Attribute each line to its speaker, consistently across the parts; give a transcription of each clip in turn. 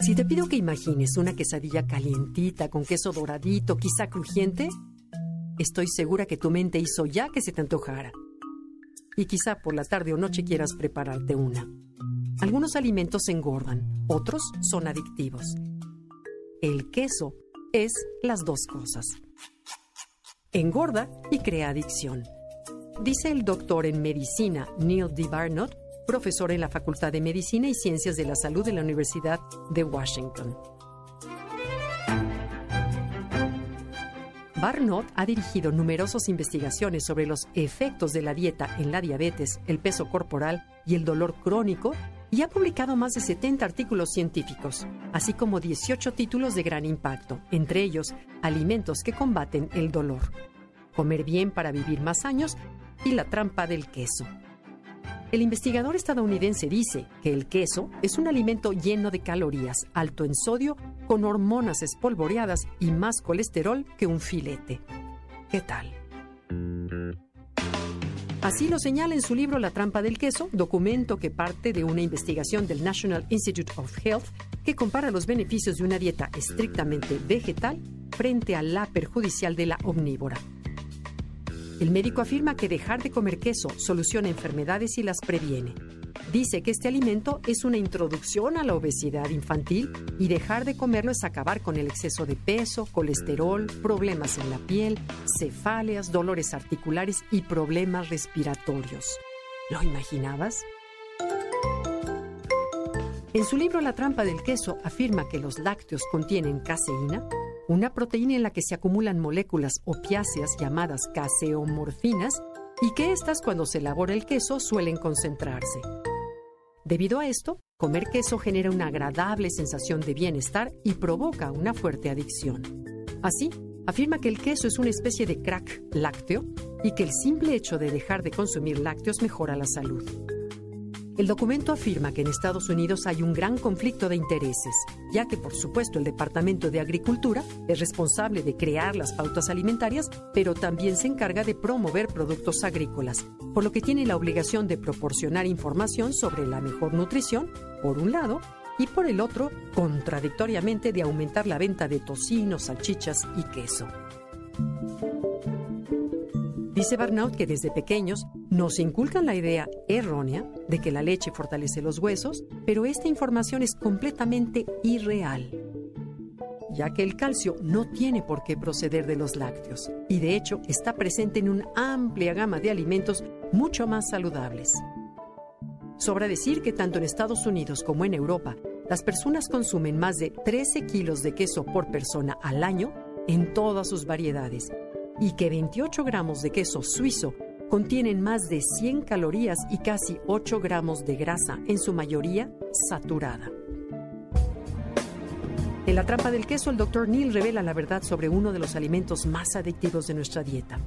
Speaker 1: Si te pido que imagines una quesadilla calientita con queso doradito, quizá crujiente, estoy segura que tu mente hizo ya que se te antojara. Y quizá por la tarde o noche quieras prepararte una. Algunos alimentos engordan, otros son adictivos. El queso es las dos cosas. Engorda y crea adicción. Dice el doctor en medicina Neil D. Barnott, profesor en la Facultad de Medicina y Ciencias de la Salud de la Universidad de Washington. Barnott ha dirigido numerosas investigaciones sobre los efectos de la dieta en la diabetes, el peso corporal y el dolor crónico y ha publicado más de 70 artículos científicos, así como 18 títulos de gran impacto, entre ellos Alimentos que combaten el dolor, Comer bien para vivir más años y La trampa del queso. El investigador estadounidense dice que el queso es un alimento lleno de calorías, alto en sodio, con hormonas espolvoreadas y más colesterol que un filete. ¿Qué tal? Así lo señala en su libro La trampa del queso, documento que parte de una investigación del National Institute of Health que compara los beneficios de una dieta estrictamente vegetal frente a la perjudicial de la omnívora. El médico afirma que dejar de comer queso soluciona enfermedades y las previene. Dice que este alimento es una introducción a la obesidad infantil y dejar de comerlo es acabar con el exceso de peso, colesterol, problemas en la piel, cefaleas, dolores articulares y problemas respiratorios. ¿Lo imaginabas? En su libro La trampa del queso afirma que los lácteos contienen caseína, una proteína en la que se acumulan moléculas opiáceas llamadas caseomorfinas y que éstas cuando se elabora el queso suelen concentrarse. Debido a esto, comer queso genera una agradable sensación de bienestar y provoca una fuerte adicción. Así, afirma que el queso es una especie de crack lácteo y que el simple hecho de dejar de consumir lácteos mejora la salud. El documento afirma que en Estados Unidos hay un gran conflicto de intereses, ya que por supuesto el Departamento de Agricultura es responsable de crear las pautas alimentarias, pero también se encarga de promover productos agrícolas, por lo que tiene la obligación de proporcionar información sobre la mejor nutrición, por un lado, y por el otro, contradictoriamente, de aumentar la venta de tocino, salchichas y queso. Dice Barnaut que desde pequeños nos inculcan la idea errónea de que la leche fortalece los huesos, pero esta información es completamente irreal, ya que el calcio no tiene por qué proceder de los lácteos y de hecho está presente en una amplia gama de alimentos mucho más saludables. Sobra decir que tanto en Estados Unidos como en Europa, las personas consumen más de 13 kilos de queso por persona al año en todas sus variedades y que 28 gramos de queso suizo contienen más de 100 calorías y casi 8 gramos de grasa, en su mayoría saturada. En la trampa del queso, el doctor Neil revela la verdad sobre uno de los alimentos más adictivos de nuestra dieta.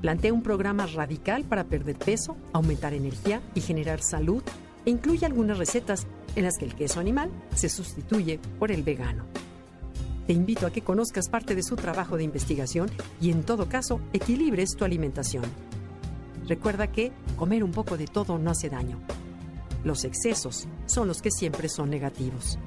Speaker 1: Plantea un programa radical para perder peso, aumentar energía y generar salud e incluye algunas recetas en las que el queso animal se sustituye por el vegano. Te invito a que conozcas parte de su trabajo de investigación y en todo caso equilibres tu alimentación. Recuerda que comer un poco de todo no hace daño. Los excesos son los que siempre son negativos.